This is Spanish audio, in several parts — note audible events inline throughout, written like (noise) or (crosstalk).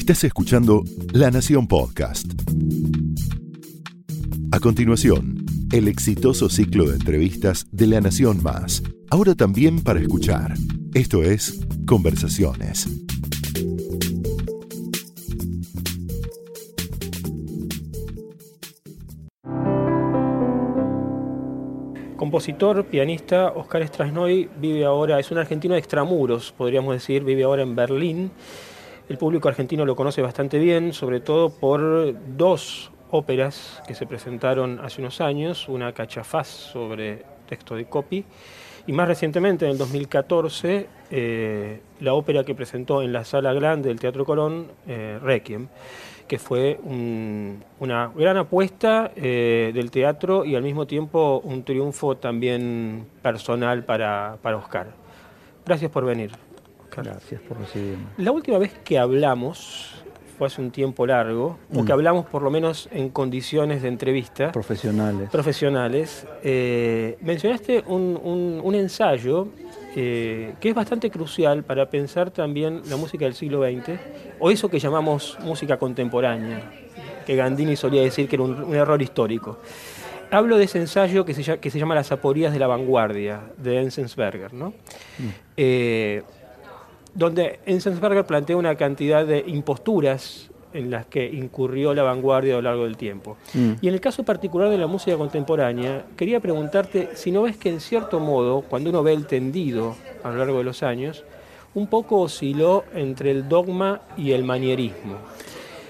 Estás escuchando La Nación Podcast. A continuación, el exitoso ciclo de entrevistas de La Nación Más. Ahora también para escuchar. Esto es Conversaciones. Compositor, pianista, Oscar Strasnoy vive ahora, es un argentino de extramuros, podríamos decir, vive ahora en Berlín. El público argentino lo conoce bastante bien, sobre todo por dos óperas que se presentaron hace unos años, una cachafaz sobre texto de copy, y más recientemente, en el 2014, eh, la ópera que presentó en la Sala Grande del Teatro Colón, eh, Requiem que fue una gran apuesta eh, del teatro y al mismo tiempo un triunfo también personal para, para Oscar. Gracias por venir. Gracias por recibirme. La última vez que hablamos fue hace un tiempo largo, o que mm. hablamos por lo menos en condiciones de entrevista. Profesionales. Profesionales. Eh, mencionaste un, un ensayo eh, que es bastante crucial para pensar también la música del siglo XX, o eso que llamamos música contemporánea, que Gandini solía decir que era un, error histórico. Hablo de ese ensayo que se, que se, llama Las aporías de la vanguardia, de Enzensberger, ¿no? Mm. Eh, donde Enzensberger plantea una cantidad de imposturas en las que incurrió la vanguardia a lo largo del tiempo. Mm. Y en el caso particular de la música contemporánea, quería preguntarte si no ves que en cierto modo, cuando uno ve el tendido a lo largo de los años, un poco osciló entre el dogma y el manierismo.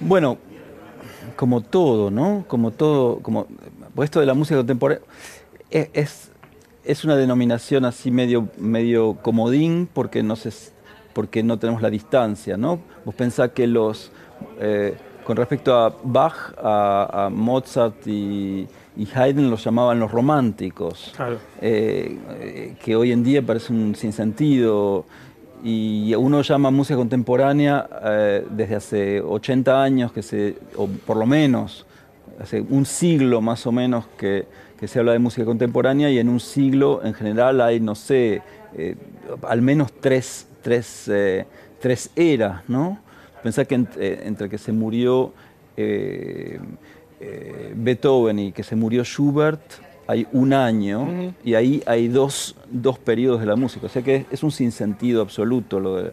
Bueno, como todo, ¿no? Como todo, como pues esto de la música contemporánea es, es, una denominación así medio, medio comodín porque no, se, porque no tenemos la distancia, ¿no? Vos pensás que los eh, con respecto a Bach, a, Mozart y, Haydn los llamaban los románticos, eh, eh, que hoy en día parece un sinsentido. Y uno llama música contemporánea desde hace 80 años, que se, o por lo menos, hace un siglo más o menos que, que se habla de música contemporánea y en un siglo en general hay, no sé, al menos tres, tres, tres eras, ¿no? Pensá que eh, entre, que se murió eh, eh, Beethoven y que se murió Schubert hay un año y ahí hay dos, dos, periodos de la música. O sea que es un sinsentido absoluto lo de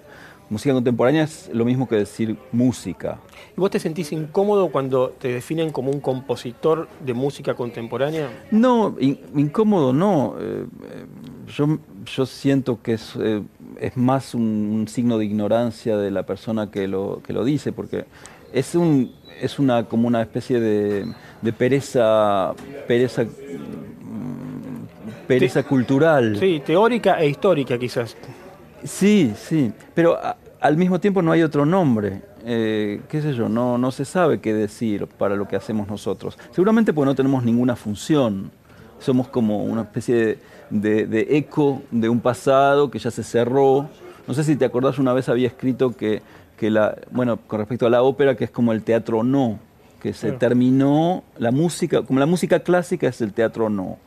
música contemporánea es lo mismo que decir música. ¿Y vos te sentís incómodo cuando te definen como un compositor de música contemporánea? No, incómodo no. yo, yo siento que es es más un, signo de ignorancia de la persona que lo, que lo dice, porque es, un, es una, como una especie de, pereza, pereza, mm, pereza cultural. Sí, teórica e histórica quizás. Sí, sí, pero al mismo tiempo no hay otro nombre. Eh, qué sé yo, no, no se sabe qué decir para lo que hacemos nosotros. Seguramente porque no tenemos ninguna función. Somos como una especie de de, eco de un pasado que ya se cerró. No sé si te acordás, una vez había escrito que, la, bueno, con respecto a la ópera, que es como el teatro no, que se terminó, la música, como la música clásica es el teatro no.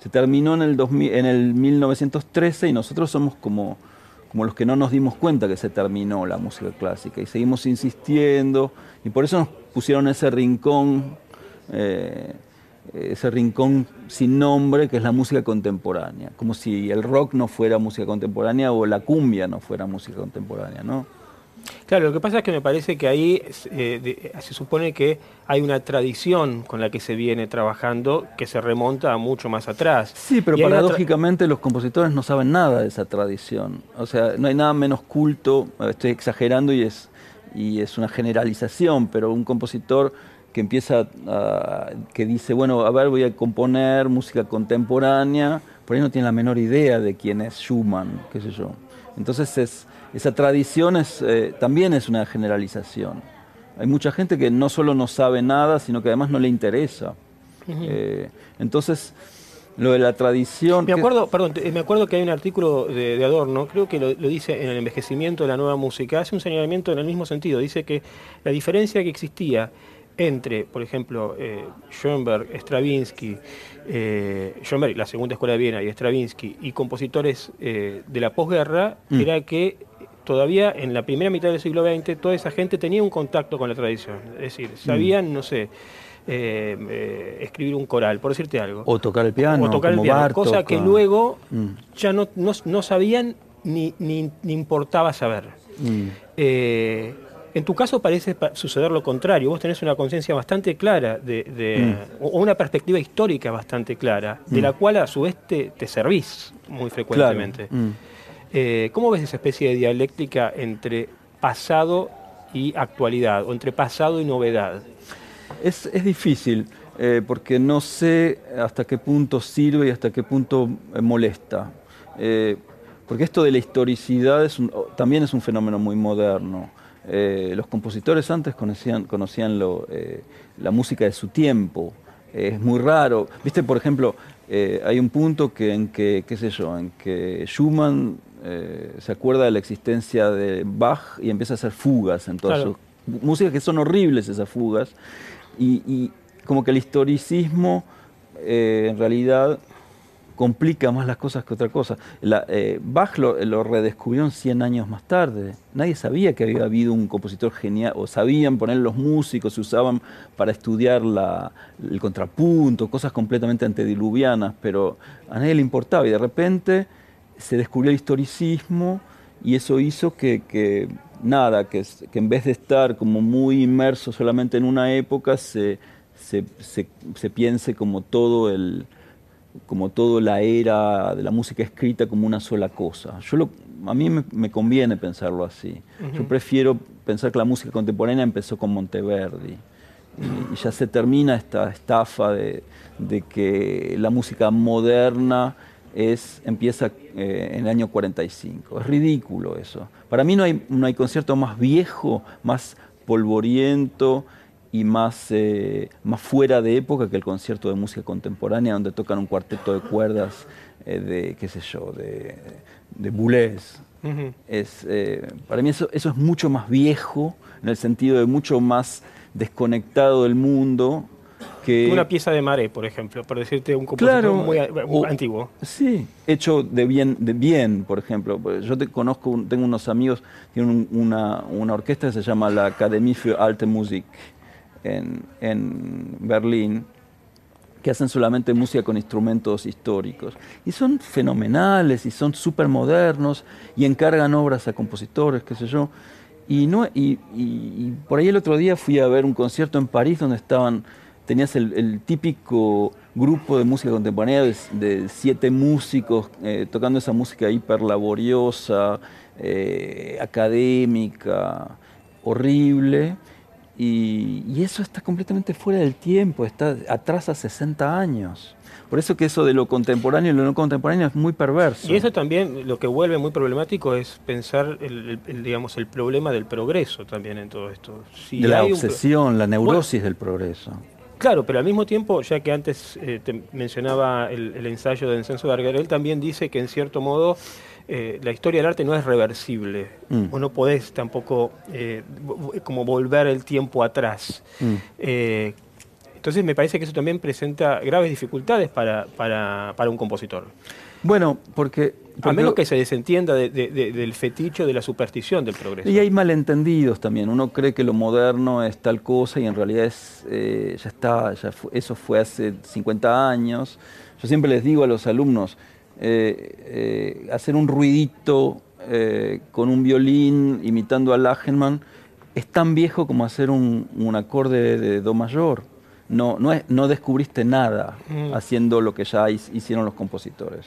Se terminó en el, en el 1913 y nosotros somos como, como los que no nos dimos cuenta que se terminó la música clásica y seguimos insistiendo y por eso nos pusieron ese rincón. Eh, ese rincón sin nombre que es la música contemporánea, como si el rock no fuera música contemporánea o la cumbia no fuera música contemporánea, ¿no? Claro, lo que pasa es que me parece que ahí eh, se supone que hay una tradición con la que se viene trabajando que se remonta a mucho más atrás. Sí, pero paradójicamente los compositores no saben nada de esa tradición. O sea, no hay nada menos culto, estoy exagerando y es, y es una generalización, pero un compositor que empieza, a, que dice, bueno, a ver, voy a componer música contemporánea, por ahí no tiene la menor idea de quién es Schumann, qué sé yo. Entonces es, esa tradición es, eh, también es una generalización. Hay mucha gente que no solo no sabe nada, sino que además no le interesa. Eh, entonces, lo de la tradición... Me acuerdo, perdón, me acuerdo que hay un artículo de, Adorno, creo que lo, lo, dice en el envejecimiento de la nueva música, hace un señalamiento en el mismo sentido, dice que la diferencia que existía entre, por ejemplo, eh, Schoenberg, Stravinsky, eh, Schoenberg, la segunda escuela de Viena y Stravinsky, y compositores eh, de la posguerra, mm. era que todavía en la primera mitad del siglo XX toda esa gente tenía un contacto con la tradición. Es decir, sabían, no sé, eh, eh, escribir un coral, por decirte algo. O tocar el piano. O tocar el piano, Bartók, cosa que o- luego Mm. ya no, no- no sabían ni, ni- ni importaba saber. Mm. Eh, en tu caso parece pa- suceder lo contrario. Vos tenés una conciencia bastante clara de, de- o una perspectiva histórica bastante clara, de la cual a su vez te, te servís muy frecuentemente. Mm. Eh, ¿Cómo ves esa especie de dialéctica entre pasado y actualidad, o entre pasado y novedad? Es, es difícil, eh, porque no sé hasta qué punto sirve y hasta qué punto eh, molesta. Eh, porque esto de la historicidad es un- también es un fenómeno muy moderno. Eh, los compositores antes conocían, conocían lo, eh, la música de su tiempo. Eh, es muy raro. Viste, por ejemplo, eh, hay un punto que, en que, qué sé yo, en que Schumann se acuerda de la existencia de Bach y empieza a hacer fugas en todas Claro. sus músicas que son horribles esas fugas y, y como que el historicismo en realidad complica más las cosas que otra cosa. Eh, Bach lo, lo redescubrieron 100 años más tarde. Nadie sabía que había habido un compositor genial, o sabían poner los músicos, se usaban para estudiar la- el contrapunto, cosas completamente antediluvianas, pero a nadie le importaba y de repente se descubrió el historicismo y eso hizo que, nada, que, que en vez de estar como muy inmerso solamente en una época, se, se- se piense como todo el como toda la era de la música escrita como una sola cosa. Yo lo- a mí me, me conviene pensarlo así. Yo prefiero pensar que la música contemporánea empezó con Monteverdi y, y ya se termina esta estafa de, de que la música moderna es, empieza eh, en el año 45. Es ridículo eso. Para mí no hay, no hay concierto más viejo, más polvoriento y más, eh, más fuera de época que el concierto de música contemporánea donde tocan un cuarteto de cuerdas eh, de, qué sé yo, de, de Boulez. Es, eh, para mí eso, eso es mucho más viejo, en el sentido de mucho más desconectado del mundo que... Una pieza de Maré, por ejemplo, por decirte un compositor Claro, muy o- antiguo. Sí, hecho de bien, de bien, por ejemplo. Pues Yo te conozco, tengo unos amigos, tienen un- una, una orquesta que se llama la Academie für Alte Musik en, en Berlín, que hacen solamente música con instrumentos históricos. Y son fenomenales y son súper modernos y encargan obras a compositores, qué sé yo. Y, no, y, y- y por ahí el otro día fui a ver un concierto en París donde estaban, tenías el, el típico grupo de música contemporánea de, de siete músicos eh, tocando esa música hiper laboriosa, eh, académica, horrible. Y, y eso está completamente fuera del tiempo, está atrás a 60 años. Por eso que eso de lo contemporáneo y lo no contemporáneo es muy perverso. Y eso también lo que vuelve muy problemático es pensar el, digamos el problema del progreso también en todo esto. Si de la un obsesión, la neurosis del progreso. Claro, pero al mismo tiempo, ya que antes eh, te mencionaba el, el ensayo de Encenso Darger, él también dice que en cierto modo eh, la historia del arte no es reversible. Mm. No podés tampoco eh, vo- como volver el tiempo atrás. Mm. Eh, entonces me parece que eso también presenta graves dificultades para, para, para un compositor. Bueno, porque... A menos que se desentienda de- de- de- del feticho, de la superstición del progreso. Y hay malentendidos también. Uno cree que lo moderno es tal cosa y en realidad es, eh, ya está, ya eso fue hace 50 años. Yo siempre les digo a los alumnos, eh, eh, hacer un ruidito eh, con un violín imitando a Lachenmann es tan viejo como hacer un, un acorde de Do mayor. No, no, es- no descubriste nada Mm. haciendo lo que ya hicieron los compositores.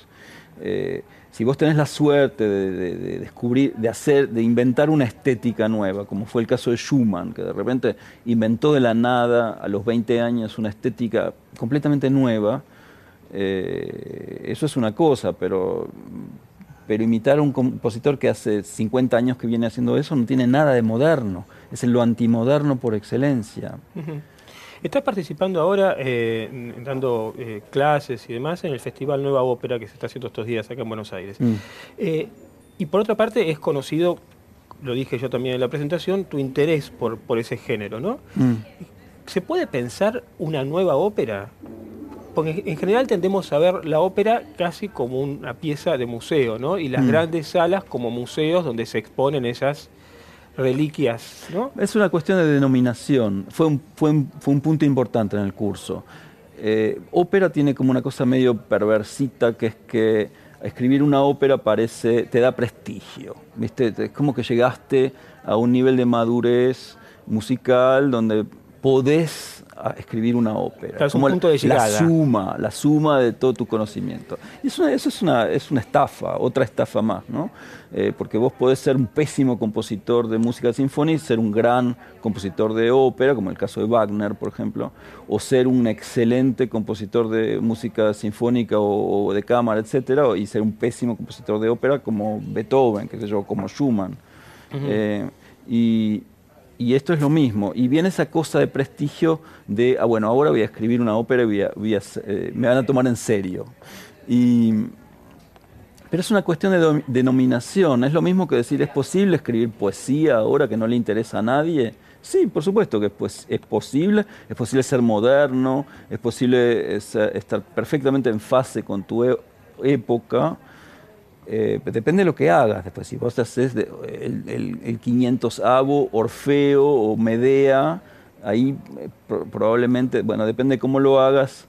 Si vos tenés la suerte de, de- de descubrir, de hacer, de inventar una estética nueva, como fue el caso de Schumann, que de repente inventó de la nada a los 20 años una estética completamente nueva, eh, eso es una cosa, pero, pero imitar a un compositor que hace 50 años que viene haciendo eso no tiene nada de moderno, es lo antimoderno por excelencia. Estás participando ahora, eh, dando eh, clases y demás, en el Festival Nueva Ópera que se está haciendo estos días acá en Buenos Aires. Mm. Eh, y por otra parte, es conocido, lo dije yo también en la presentación, tu interés por, por ese género, ¿no? Mm. ¿Se puede pensar una nueva ópera? Porque en general tendemos a ver la ópera casi como una pieza de museo, ¿no? Y las Mm. grandes salas como museos donde se exponen esas reliquias, ¿no? Es una cuestión de denominación. Fue un, fue un, fue un punto importante en el curso. Eh, ópera tiene como una cosa medio perversita, que es que escribir una ópera parece, te da prestigio. ¿viste? Es como que llegaste a un nivel de madurez musical donde podés a escribir una ópera. Claro, es un punto de la llegada. suma, la suma de todo tu conocimiento. Y eso, eso es, una, es una estafa, otra estafa más, ¿no? Eh, porque vos podés ser un pésimo compositor de música sinfónica y ser un gran compositor de ópera, como el caso de Wagner, por ejemplo, o ser un excelente compositor de música sinfónica o, o de cámara, etcétera, y ser un pésimo compositor de ópera como Beethoven, qué sé yo, como Schumann. Eh, y, y esto es lo mismo. Y viene esa cosa de prestigio de, ah, bueno, ahora voy a escribir una ópera y voy a- voy a eh, me van a tomar en serio. Y, pero es una cuestión de denominación. Es lo mismo que decir, ¿es posible escribir poesía ahora que no le interesa a nadie? Sí, por supuesto que es, pues, es posible. Es posible ser moderno, es posible eh, estar perfectamente en fase con tu e- época. Eh, depende de lo que hagas. Después, si vos haces de- el, el, el 500avo Orfeo o Medea, ahí eh, pro- probablemente, bueno, depende de cómo lo hagas,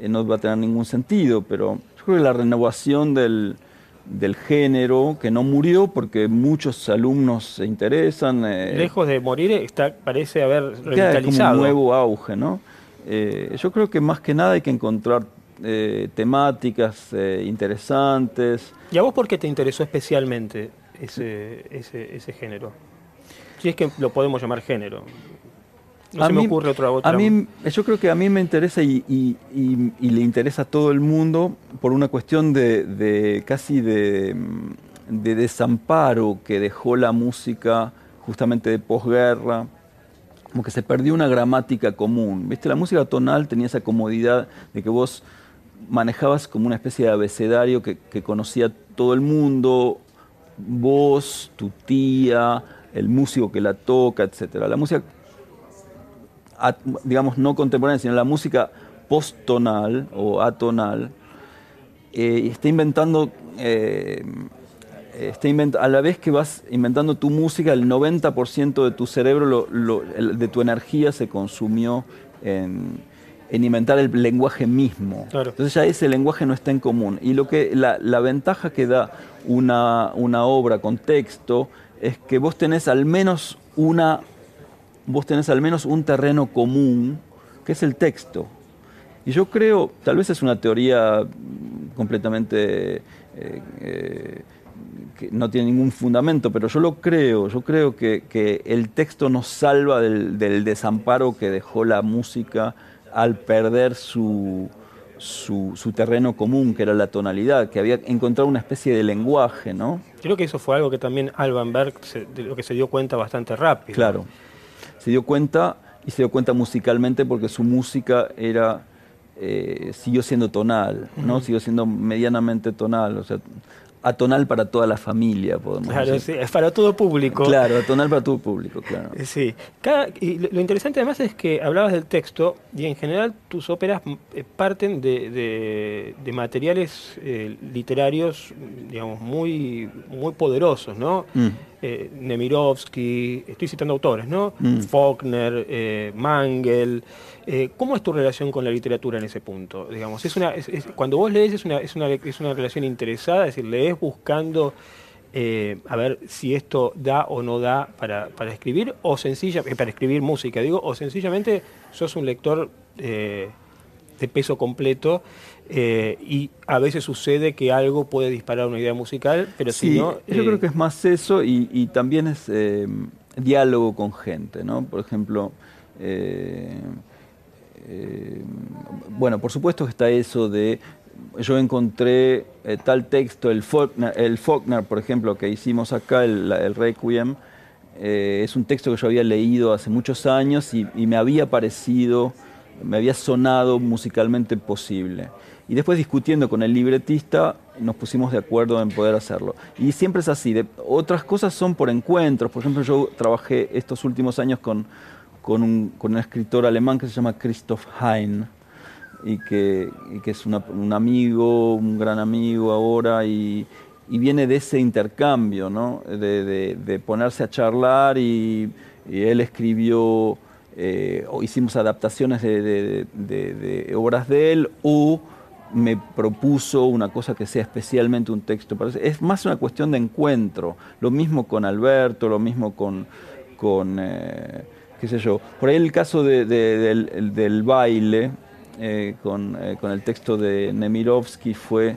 eh, no va a tener ningún sentido, pero yo creo que la renovación del, del género, que no murió porque muchos alumnos se interesan, Lejos de morir, está, parece haber queda como revitalizado. un nuevo auge, ¿no? Yo creo que más que nada hay que encontrar eh, temáticas eh, interesantes. ¿Y a vos por qué te interesó especialmente ese, ese, ese género? Si es que lo podemos llamar género. No A se me mí- ocurre otra otra. A mí, yo creo que a mí me interesa y, y- y- y le interesa a todo el mundo por una cuestión de, de casi de, de desamparo que dejó la música justamente de posguerra, como que se perdió una gramática común. ¿Viste? La música tonal tenía esa comodidad de que vos manejabas como una especie de abecedario que, conocía todo el mundo, vos, tu tía, el músico que la toca, etc. La música digamos, no contemporánea, sino la música postonal o atonal, eh, está inventando, eh, está a la vez que vas inventando tu música, el 90% de tu cerebro, lo- de tu energía se consumió en, en inventar el lenguaje mismo. Claro. Entonces ya ese lenguaje no está en común. Y lo que, la, la ventaja que da una, una obra con texto es que vos tenés al menos una vos tenés al menos un terreno común, que es el texto. Y yo creo, tal vez es una teoría completamente eh, eh, que no tiene ningún fundamento, pero yo lo creo, yo creo que, que el texto nos salva del, del desamparo que dejó la música al perder su, su, su terreno común, que era la tonalidad, que había encontrado una especie de lenguaje, ¿no? Creo que eso fue algo que también Alban Berg se- de lo que se dio cuenta bastante rápido. Claro. Se dio cuenta y se dio cuenta musicalmente porque su música era eh, siguió siendo tonal, ¿no? Siguió siendo medianamente tonal, o sea, atonal para toda la familia, podemos Claro, decir. sí, es para todo público. Claro, atonal para todo público, claro. Eh, Sí. Cada- y lo interesante además es que hablabas del texto y en general tus óperas mm, eh, parten de, de- de materiales eh, literarios, digamos, muy, muy poderosos, ¿no? Mm. Eh, Nemirovsky, estoy citando autores, ¿no? Mm. Faulkner, eh, Mangel. Eh, ¿Cómo es tu relación con la literatura en ese punto? Digamos, es una, es- es- cuando vos lees es una, es, una, es una relación interesada, es decir, lees buscando eh, a ver si esto da o no da para, para escribir, o sencilla, eh, para escribir música, digo, o sencillamente sos un lector eh, de peso completo eh, y a veces sucede que algo puede disparar una idea musical, pero si no... yo creo que es más eso y, y también es diálogo con gente, ¿no? Por ejemplo, eh, bueno, por supuesto que está eso de yo encontré eh, tal texto, el Faulkner, el Faulkner, por ejemplo, que hicimos acá, el, el Requiem, eh, es un texto que yo había leído hace muchos años y, me había parecido, me había sonado musicalmente posible. Y después discutiendo con el libretista nos pusimos de acuerdo en poder hacerlo. Y siempre es así. otras cosas son por encuentros. Por ejemplo, yo trabajé estos últimos años con, con, un, con un escritor alemán que se llama Christoph Hein. y que, es un amigo, un gran amigo ahora y, viene de ese intercambio, ¿no? de, ponerse a charlar y, él escribió, eh, o hicimos adaptaciones de, obras de él o me propuso una cosa que sea especialmente un texto. Es más una cuestión de encuentro. Lo mismo con Alberto, lo mismo con, con eh, qué sé yo. Por ahí el caso del, baile, eh, con, eh, con, el texto de Nemirovsky fue,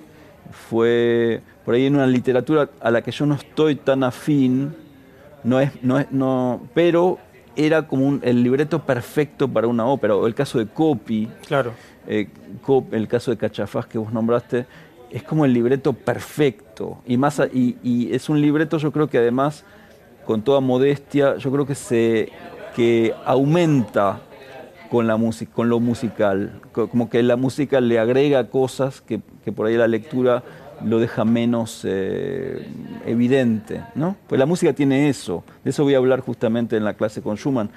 fue por ahí en una literatura a la que yo no estoy tan afín, no es, no es, no, pero era como el libreto perfecto para una ópera, o el caso de Copy, claro. Eh, el caso de Cachafaz que vos nombraste, es como el libreto perfecto, y, más, y, y es un libreto yo creo que además, con toda modestia, yo creo que se que aumenta con, la con lo musical, como que la música le agrega cosas que, por ahí la lectura lo deja menos eh, evidente, ¿no? Pues la música tiene eso, de eso voy a hablar justamente en la clase con Schumann.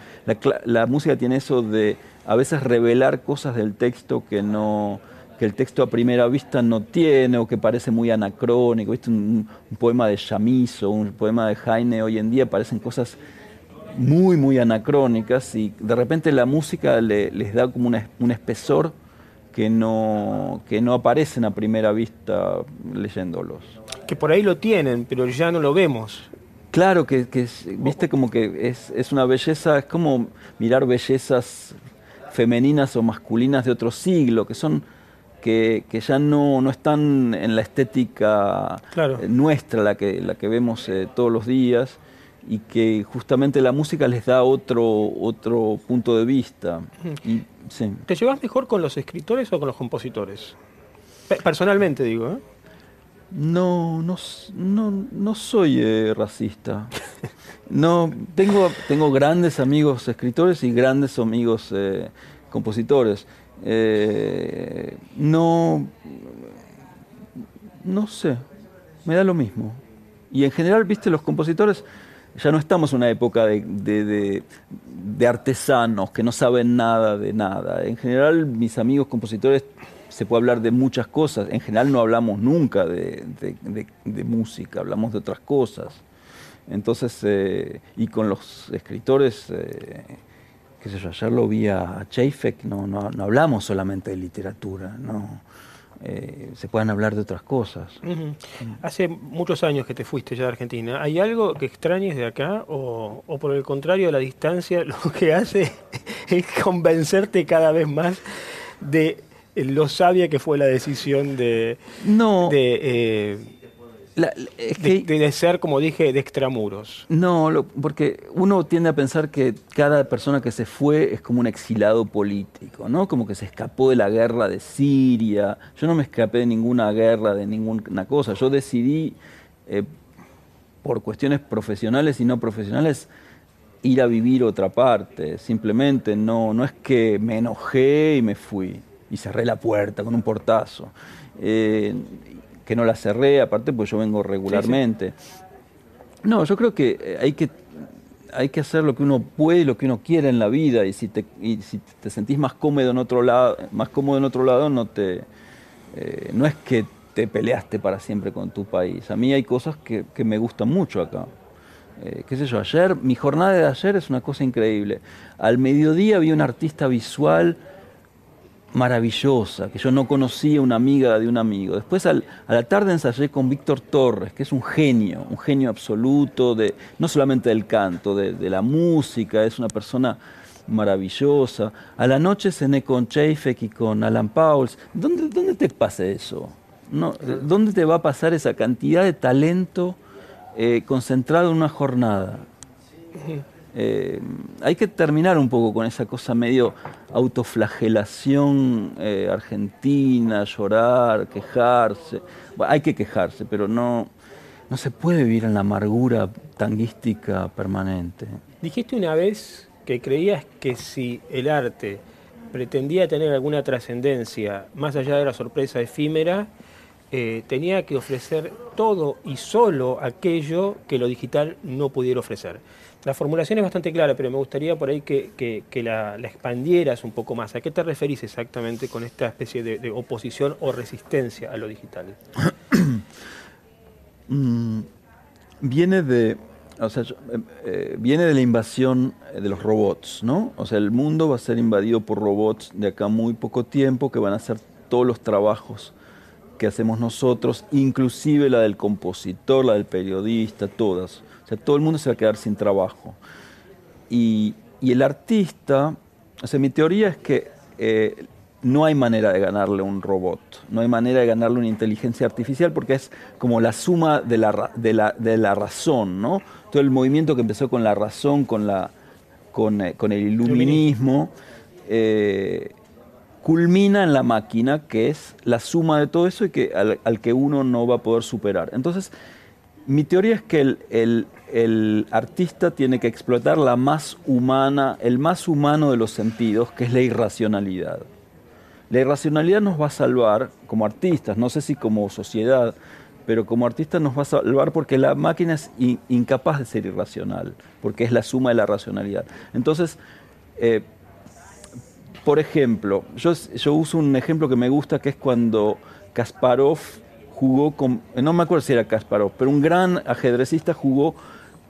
La, música tiene eso de a veces revelar cosas del texto que no que el texto a primera vista no tiene o que parece muy anacrónico. ¿Viste? Un, un poema de Chamizo, un poema de Heine hoy en día parecen cosas muy, muy anacrónicas y de repente la música les da como un espesor que no, que no aparecen a primera vista leyéndolos. Que por ahí lo tienen, pero ya no lo vemos. Claro, que, viste como que es, es, una belleza, es como mirar bellezas femeninas o masculinas de otro siglo, que son que, que ya no, no, están en la estética nuestra, la que, la que vemos eh, todos los días y que justamente la música les da otro, otro punto de vista. Y, ¿Te llevas mejor con los escritores o con los compositores? Personalmente digo, ¿eh? No, no, no, soy eh, racista. No, tengo, tengo grandes amigos escritores y grandes amigos eh, compositores. no, no sé, me da lo mismo. Y en general, viste, los compositores ya no estamos en una época de, artesanos que no saben nada de nada. En general, mis amigos compositores se puede hablar de muchas cosas. En general no hablamos nunca de, música, hablamos de otras cosas. Entonces, eh, y con los escritores, eh, qué sé yo, ayer lo vi a Cheifek, no, no, no hablamos solamente de literatura, no eh, se puedan hablar de otras cosas. Hace muchos años que te fuiste ya de Argentina. ¿Hay algo que extrañes de acá o, por el contrario la distancia (laughs) lo que hace es convencerte cada vez más de lo sabia que fue la decisión de, no. de eh, de, ser, como dije, de extramuros. No, porque uno tiende a pensar que cada persona que se fue es como un exilado político, ¿no? Como que se escapó de la guerra de Siria. Yo no me escapé de ninguna guerra, de ninguna cosa. Yo decidí, eh, por cuestiones profesionales y no profesionales, ir a vivir otra parte. Simplemente no, no es que me enojé y me fui y cerré la puerta con un portazo. Eh, que no la cerré, aparte pues yo vengo regularmente. No, yo creo que eh, hay que hay que hacer lo que uno puede y lo que uno quiere en la vida y si te, si te sentís más cómodo en otro lado, más cómodo en otro lado, no te eh, no es que te peleaste para siempre con tu país. A mí hay cosas que, me gustan mucho acá. Eh, qué sé yo, ayer, mi jornada de ayer es una cosa increíble. Al mediodía vi un artista visual maravillosa, que yo no conocía una amiga de un amigo. Después a la tarde ensayé con Víctor Torres, que es un genio, un genio absoluto, de, no solamente del canto, de, la música, es una persona maravillosa. A la noche cené con Cheifek y con Alan Pauls. ¿Dónde, dónde te pasa eso? No, ¿Dónde te va a pasar esa cantidad de talento eh, concentrado en una jornada? Eh, hay que terminar un poco con esa cosa medio autoflagelación eh, argentina, llorar, quejarse. hay que quejarse, pero no, no se puede vivir en la amargura tanguística permanente. Dijiste una vez que creías que si el arte pretendía tener alguna trascendencia más allá de la sorpresa efímera, eh, tenía que ofrecer todo y solo aquello que lo digital no pudiera ofrecer. La formulación es bastante clara, pero me gustaría por ahí que, la, expandieras un poco más. ¿A qué te referís exactamente con esta especie de, oposición o resistencia a lo digital? (clears throat) Mm, viene de, eh, eh, viene de la invasión de los robots, ¿no? O sea, el mundo va a ser invadido por robots de acá muy poco tiempo que van a hacer todos los trabajos que hacemos nosotros, inclusive la del compositor, la del periodista, todas. O sea, todo el mundo se va a quedar sin trabajo. Y, el artista, o sea, mi teoría es que eh, no hay manera de ganarle un robot, no hay manera de ganarle una inteligencia artificial porque es como la suma de la, de la, razón, ¿no? Todo el movimiento que empezó con la razón, con, la, con, eh, el iluminismo, eh, culmina en la máquina, que es la suma de todo eso y que, al, que uno no va a poder superar. Entonces, mi teoría es que el, artista tiene que explotar la más humana, el más humano de los sentidos, que es la irracionalidad. La irracionalidad nos va a salvar como artistas, no sé si como sociedad, pero como artistas nos va a salvar porque la máquina es incapaz de ser irracional, porque es la suma de la racionalidad. Entonces, eh, por ejemplo, yo, yo uso un ejemplo que me gusta, que es cuando Kasparov jugó con, no me acuerdo si era Kasparov, pero un gran ajedrecista jugó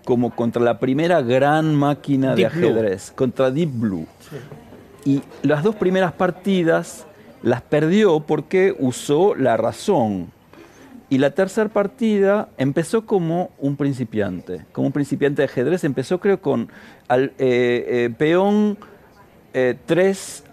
como contra la primera gran máquina de ajedrez, contra Deep Blue. Y las dos primeras partidas las perdió porque usó la razón. Y la tercera partida empezó como un principiante, como un principiante de ajedrez. Empezó creo con al, eh, eh, peón 3 eh,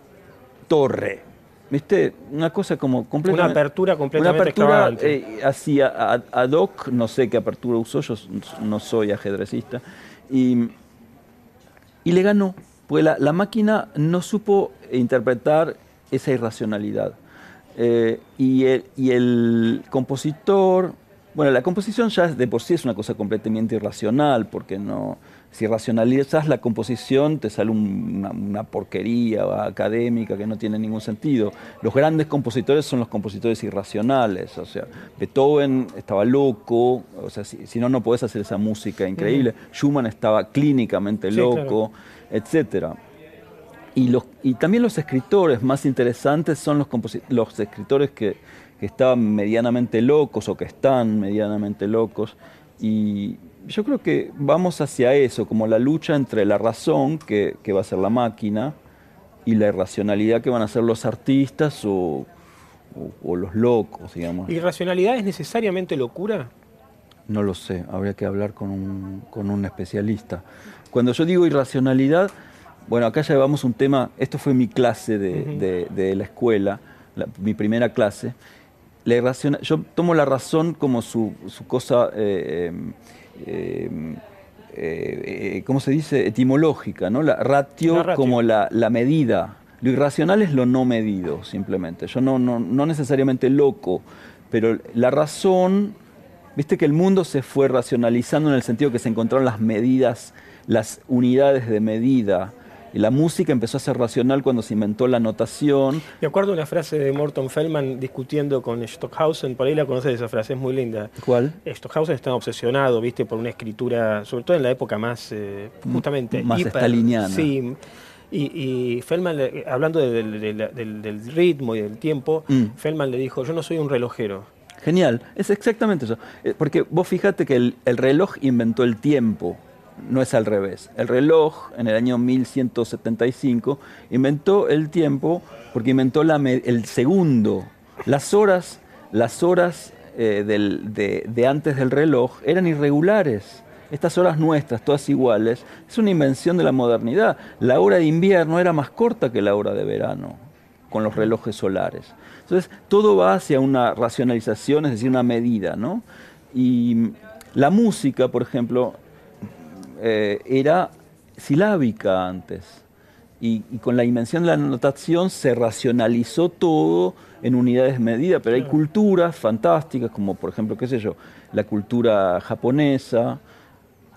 torre. ¿Viste? Una cosa como completamente. Una apertura completamente Una apertura eh, así ad hoc, no sé qué apertura usó, yo no soy ajedrecista. Y, y le ganó, pues la, máquina no supo interpretar esa irracionalidad. Eh, y, el, y el compositor, bueno, la composición ya de por sí es una cosa completamente irracional, porque no si racionalizas la composición, te sale una, porquería académica que no tiene ningún sentido. Los grandes compositores son los compositores irracionales. O sea, Beethoven estaba loco, o sea, si, no, no podés hacer esa música increíble. Schumann estaba clínicamente loco, etc. Y, los, y también los escritores más interesantes son los, los escritores que, que estaban medianamente locos o que están medianamente locos. Y, yo creo que vamos hacia eso, como la lucha entre la razón, que, va a ser la máquina, y la irracionalidad que van a ser los artistas o, los locos, digamos. ¿Irracionalidad es necesariamente locura? No lo sé, habría que hablar con un, especialista. Cuando yo digo irracionalidad, bueno, acá llevamos un tema, esto fue mi clase de, la escuela, mi primera clase. La yo tomo la razón como su, cosa... Eh, em, eh, eh, ¿cómo se dice? Etimológica, ¿no? La ratio, como la, medida. Lo irracional es lo no medido, simplemente. Yo no, no, no necesariamente loco, pero la razón, viste que el mundo se fue racionalizando en el sentido que se encontraron las medidas, las unidades de medida la música empezó a ser racional cuando se inventó la notación. Me acuerdo una frase de Morton Feldman discutiendo con Stockhausen, por ahí la conoces esa frase, es muy linda. ¿Cuál? Stockhausen está obsesionado, viste, por una escritura, sobre todo en la época más, eh, justamente... Más estaliniana. Sí, y, Feldman, hablando del, ritmo y del tiempo, mm. Feldman le dijo, yo no soy un relojero. Genial, es exactamente eso. Eh, porque vos fíjate que el, el reloj inventó el tiempo no es al revés. El reloj, en el año 1175, inventó el tiempo porque inventó el segundo. Las horas, las horas eh, de, antes del reloj eran irregulares. Estas horas nuestras, todas iguales, es una invención de la modernidad. La hora de invierno era más corta que la hora de verano, con los relojes solares. Entonces, todo va hacia una racionalización, es decir, una medida, ¿no? Y la música, por ejemplo, eh, era silábica antes. Y, con la invención de la notación se racionalizó todo en unidades de medida, pero hay culturas fantásticas, como por ejemplo, qué sé yo, la cultura japonesa,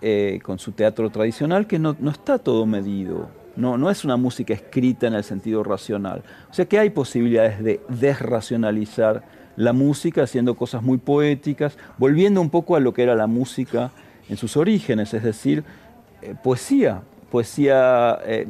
eh, con su teatro tradicional, que no, está todo medido. No, no es una música escrita en el sentido racional. O sea que hay posibilidades de desracionalizar la música haciendo cosas muy poéticas, volviendo un poco a lo que era la música en sus orígenes, es decir, eh, poesía, poesía, eh,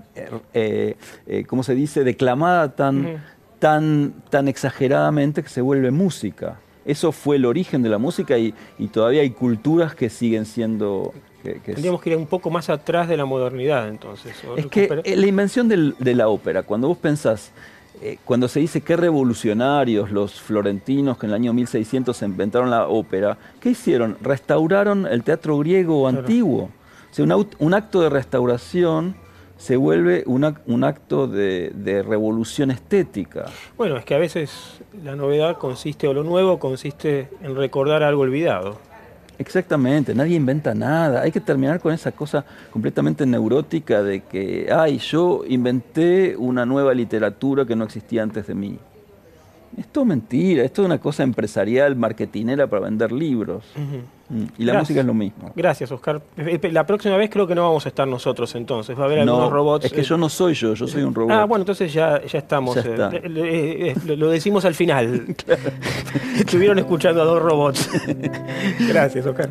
eh, ¿cómo se dice?, declamada tan, tan, tan exageradamente que se vuelve música. Eso fue el origen de la música y, todavía hay culturas que siguen siendo... Tendríamos que ir un poco más atrás de la modernidad entonces. Es que la invención de la ópera, cuando vos pensás eh, cuando se dice qué revolucionarios los florentinos que en el año 1600 inventaron la ópera, ¿qué hicieron? Restauraron el teatro griego antiguo. O sea, un, acto de restauración se vuelve un acto de, de, revolución estética. Bueno, es que a veces la novedad consiste, o lo nuevo consiste en recordar algo olvidado. Exactamente, nadie inventa nada. Hay que terminar con esa cosa completamente neurótica de que, ay, yo inventé una nueva literatura que no existía antes de mí. Esto es mentira, esto es una cosa empresarial, marketinera para vender libros. Mm, y la música es lo mismo. Gracias, Oscar. Eh, eh, la próxima vez creo que no vamos a estar nosotros entonces. Va a haber algunos robots. Es que yo no soy yo, yo soy un robot. Ah, bueno, entonces ya, ya estamos. Eh, lo decimos al final. (laughs) Estuvieron escuchando a dos robots. (laughs) Gracias, Oscar.